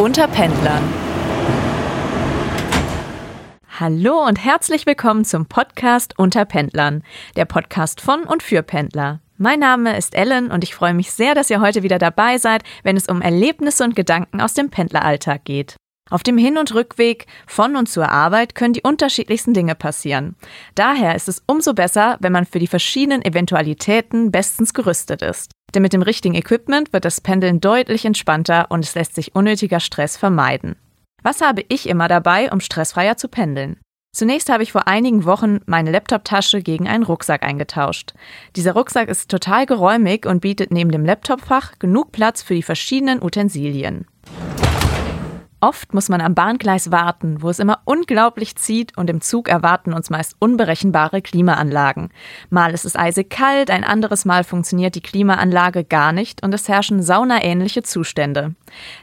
Unter Pendlern. Hallo und herzlich willkommen zum Podcast Unter Pendlern, der Podcast von und für Pendler. Mein Name ist Ellen und ich freue mich sehr, dass ihr heute wieder dabei seid, wenn es um Erlebnisse und Gedanken aus dem Pendleralltag geht. Auf dem Hin- und Rückweg von und zur Arbeit können die unterschiedlichsten Dinge passieren. Daher ist es umso besser, wenn man für die verschiedenen Eventualitäten bestens gerüstet ist. Denn mit dem richtigen Equipment wird das Pendeln deutlich entspannter und es lässt sich unnötiger Stress vermeiden. Was habe ich immer dabei, um stressfreier zu pendeln? Zunächst habe ich vor einigen Wochen meine Laptoptasche gegen einen Rucksack eingetauscht. Dieser Rucksack ist total geräumig und bietet neben dem Laptopfach genug Platz für die verschiedenen Utensilien. Oft muss man am Bahngleis warten, wo es immer unglaublich zieht und im Zug erwarten uns meist unberechenbare Klimaanlagen. Mal ist es eisig kalt, ein anderes Mal funktioniert die Klimaanlage gar nicht und es herrschen saunaähnliche Zustände.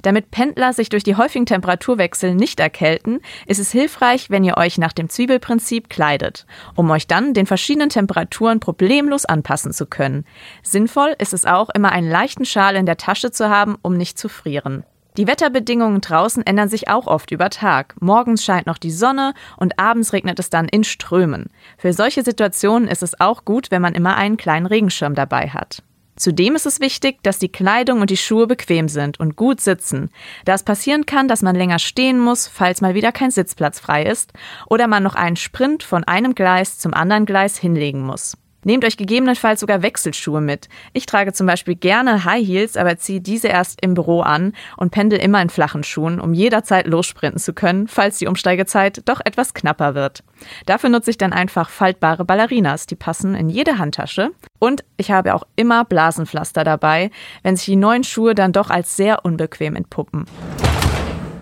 Damit Pendler sich durch die häufigen Temperaturwechsel nicht erkälten, ist es hilfreich, wenn ihr euch nach dem Zwiebelprinzip kleidet, um euch dann den verschiedenen Temperaturen problemlos anpassen zu können. Sinnvoll ist es auch, immer einen leichten Schal in der Tasche zu haben, um nicht zu frieren. Die Wetterbedingungen draußen ändern sich auch oft über Tag. Morgens scheint noch die Sonne und abends regnet es dann in Strömen. Für solche Situationen ist es auch gut, wenn man immer einen kleinen Regenschirm dabei hat. Zudem ist es wichtig, dass die Kleidung und die Schuhe bequem sind und gut sitzen, da es passieren kann, dass man länger stehen muss, falls mal wieder kein Sitzplatz frei ist, oder man noch einen Sprint von einem Gleis zum anderen Gleis hinlegen muss. Nehmt euch gegebenenfalls sogar Wechselschuhe mit. Ich trage zum Beispiel gerne High Heels, aber ziehe diese erst im Büro an und pendel immer in flachen Schuhen, um jederzeit lossprinten zu können, falls die Umsteigezeit doch etwas knapper wird. Dafür nutze ich dann einfach faltbare Ballerinas, die passen in jede Handtasche. Und ich habe auch immer Blasenpflaster dabei, wenn sich die neuen Schuhe dann doch als sehr unbequem entpuppen.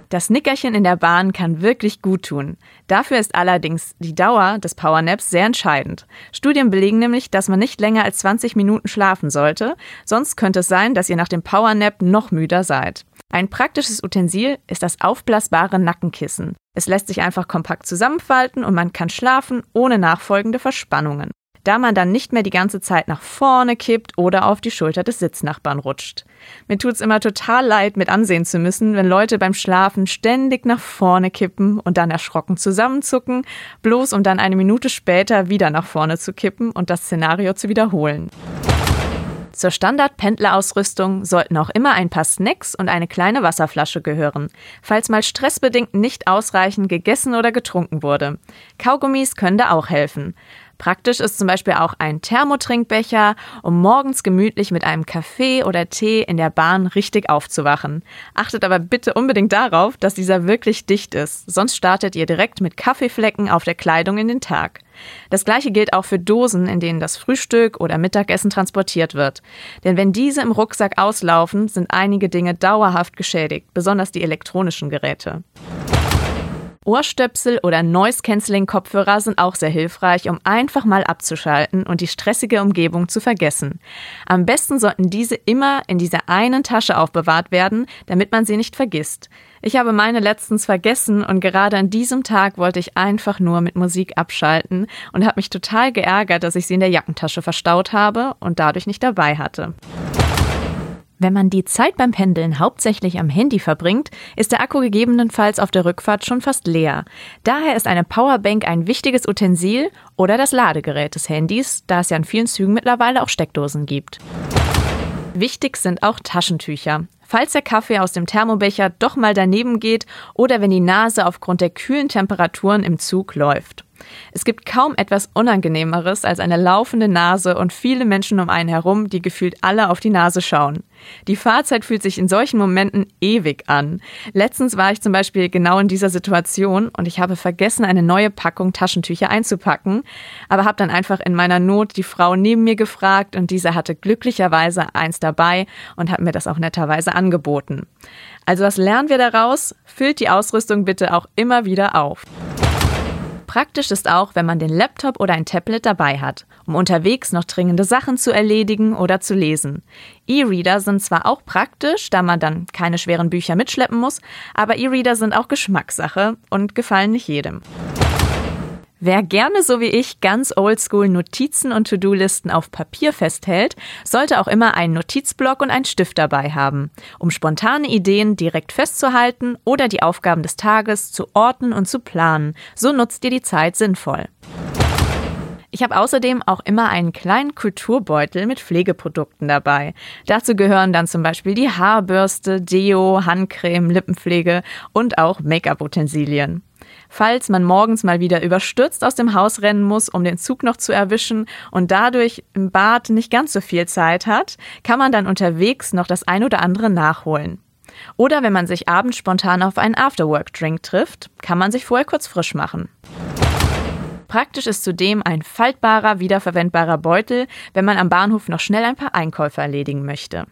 Das Nickerchen in der Bahn kann wirklich gut tun. Dafür ist allerdings die Dauer des Powernaps sehr entscheidend. Studien belegen nämlich, dass man nicht länger als 20 Minuten schlafen sollte, sonst könnte es sein, dass ihr nach dem Powernap noch müder seid. Ein praktisches Utensil ist das aufblasbare Nackenkissen. Es lässt sich einfach kompakt zusammenfalten und man kann schlafen ohne nachfolgende Verspannungen da man dann nicht mehr die ganze Zeit nach vorne kippt oder auf die Schulter des Sitznachbarn rutscht. Mir tut's immer total leid, mit ansehen zu müssen, wenn Leute beim Schlafen ständig nach vorne kippen und dann erschrocken zusammenzucken, bloß um dann eine Minute später wieder nach vorne zu kippen und das Szenario zu wiederholen. Zur Standard-Pendlerausrüstung sollten auch immer ein paar Snacks und eine kleine Wasserflasche gehören, falls mal stressbedingt nicht ausreichend gegessen oder getrunken wurde. Kaugummis können da auch helfen. Praktisch ist zum Beispiel auch ein Thermotrinkbecher, um morgens gemütlich mit einem Kaffee oder Tee in der Bahn richtig aufzuwachen. Achtet aber bitte unbedingt darauf, dass dieser wirklich dicht ist, sonst startet ihr direkt mit Kaffeeflecken auf der Kleidung in den Tag. Das gleiche gilt auch für Dosen, in denen das Frühstück oder Mittagessen transportiert wird. Denn wenn diese im Rucksack auslaufen, sind einige Dinge dauerhaft geschädigt, besonders die elektronischen Geräte. Ohrstöpsel oder Noise-Canceling-Kopfhörer sind auch sehr hilfreich, um einfach mal abzuschalten und die stressige Umgebung zu vergessen. Am besten sollten diese immer in dieser einen Tasche aufbewahrt werden, damit man sie nicht vergisst. Ich habe meine letztens vergessen und gerade an diesem Tag wollte ich einfach nur mit Musik abschalten und habe mich total geärgert, dass ich sie in der Jackentasche verstaut habe und dadurch nicht dabei hatte. Wenn man die Zeit beim Pendeln hauptsächlich am Handy verbringt, ist der Akku gegebenenfalls auf der Rückfahrt schon fast leer. Daher ist eine Powerbank ein wichtiges Utensil oder das Ladegerät des Handys, da es ja in vielen Zügen mittlerweile auch Steckdosen gibt. Wichtig sind auch Taschentücher. Falls der Kaffee aus dem Thermobecher doch mal daneben geht oder wenn die Nase aufgrund der kühlen Temperaturen im Zug läuft. Es gibt kaum etwas Unangenehmeres als eine laufende Nase und viele Menschen um einen herum, die gefühlt alle auf die Nase schauen. Die Fahrzeit fühlt sich in solchen Momenten ewig an. Letztens war ich zum Beispiel genau in dieser Situation und ich habe vergessen, eine neue Packung Taschentücher einzupacken, aber habe dann einfach in meiner Not die Frau neben mir gefragt und diese hatte glücklicherweise eins dabei und hat mir das auch netterweise angeboten. Also was lernen wir daraus? Füllt die Ausrüstung bitte auch immer wieder auf. Praktisch ist auch, wenn man den Laptop oder ein Tablet dabei hat, um unterwegs noch dringende Sachen zu erledigen oder zu lesen. E-Reader sind zwar auch praktisch, da man dann keine schweren Bücher mitschleppen muss, aber E-Reader sind auch Geschmackssache und gefallen nicht jedem. Wer gerne so wie ich ganz oldschool Notizen und To-Do-Listen auf Papier festhält, sollte auch immer einen Notizblock und einen Stift dabei haben, um spontane Ideen direkt festzuhalten oder die Aufgaben des Tages zu orten und zu planen. So nutzt ihr die Zeit sinnvoll. Ich habe außerdem auch immer einen kleinen Kulturbeutel mit Pflegeprodukten dabei. Dazu gehören dann zum Beispiel die Haarbürste, Deo, Handcreme, Lippenpflege und auch Make-up-Utensilien. Falls man morgens mal wieder überstürzt aus dem Haus rennen muss, um den Zug noch zu erwischen und dadurch im Bad nicht ganz so viel Zeit hat, kann man dann unterwegs noch das ein oder andere nachholen. Oder wenn man sich abends spontan auf einen Afterwork-Drink trifft, kann man sich vorher kurz frisch machen. Praktisch ist zudem ein faltbarer, wiederverwendbarer Beutel, wenn man am Bahnhof noch schnell ein paar Einkäufe erledigen möchte.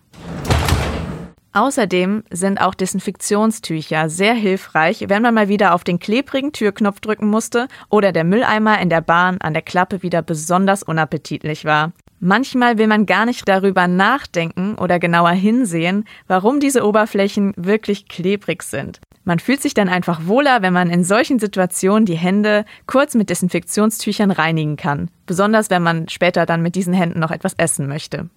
Außerdem sind auch Desinfektionstücher sehr hilfreich, wenn man mal wieder auf den klebrigen Türknopf drücken musste oder der Mülleimer in der Bahn an der Klappe wieder besonders unappetitlich war. Manchmal will man gar nicht darüber nachdenken oder genauer hinsehen, warum diese Oberflächen wirklich klebrig sind. Man fühlt sich dann einfach wohler, wenn man in solchen Situationen die Hände kurz mit Desinfektionstüchern reinigen kann, besonders wenn man später dann mit diesen Händen noch etwas essen möchte.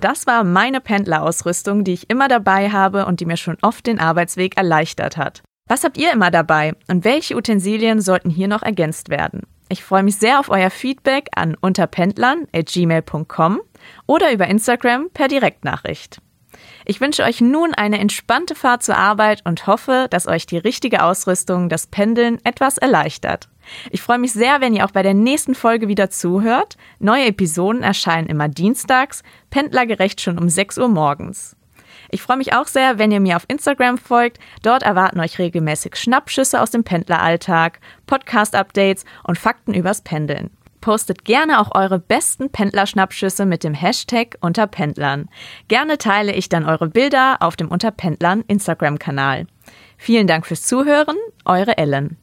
Das war meine Pendlerausrüstung, die ich immer dabei habe und die mir schon oft den Arbeitsweg erleichtert hat. Was habt ihr immer dabei und welche Utensilien sollten hier noch ergänzt werden? Ich freue mich sehr auf euer Feedback an unterpendlern.gmail.com oder über Instagram per Direktnachricht. Ich wünsche euch nun eine entspannte Fahrt zur Arbeit und hoffe, dass euch die richtige Ausrüstung das Pendeln etwas erleichtert. Ich freue mich sehr, wenn ihr auch bei der nächsten Folge wieder zuhört. Neue Episoden erscheinen immer dienstags, pendlergerecht schon um 6 Uhr morgens. Ich freue mich auch sehr, wenn ihr mir auf Instagram folgt. Dort erwarten euch regelmäßig Schnappschüsse aus dem Pendleralltag, Podcast-Updates und Fakten übers Pendeln. Postet gerne auch eure besten Pendlerschnappschüsse mit dem Hashtag Unterpendlern. Gerne teile ich dann eure Bilder auf dem Unterpendlern Instagram-Kanal. Vielen Dank fürs Zuhören, eure Ellen.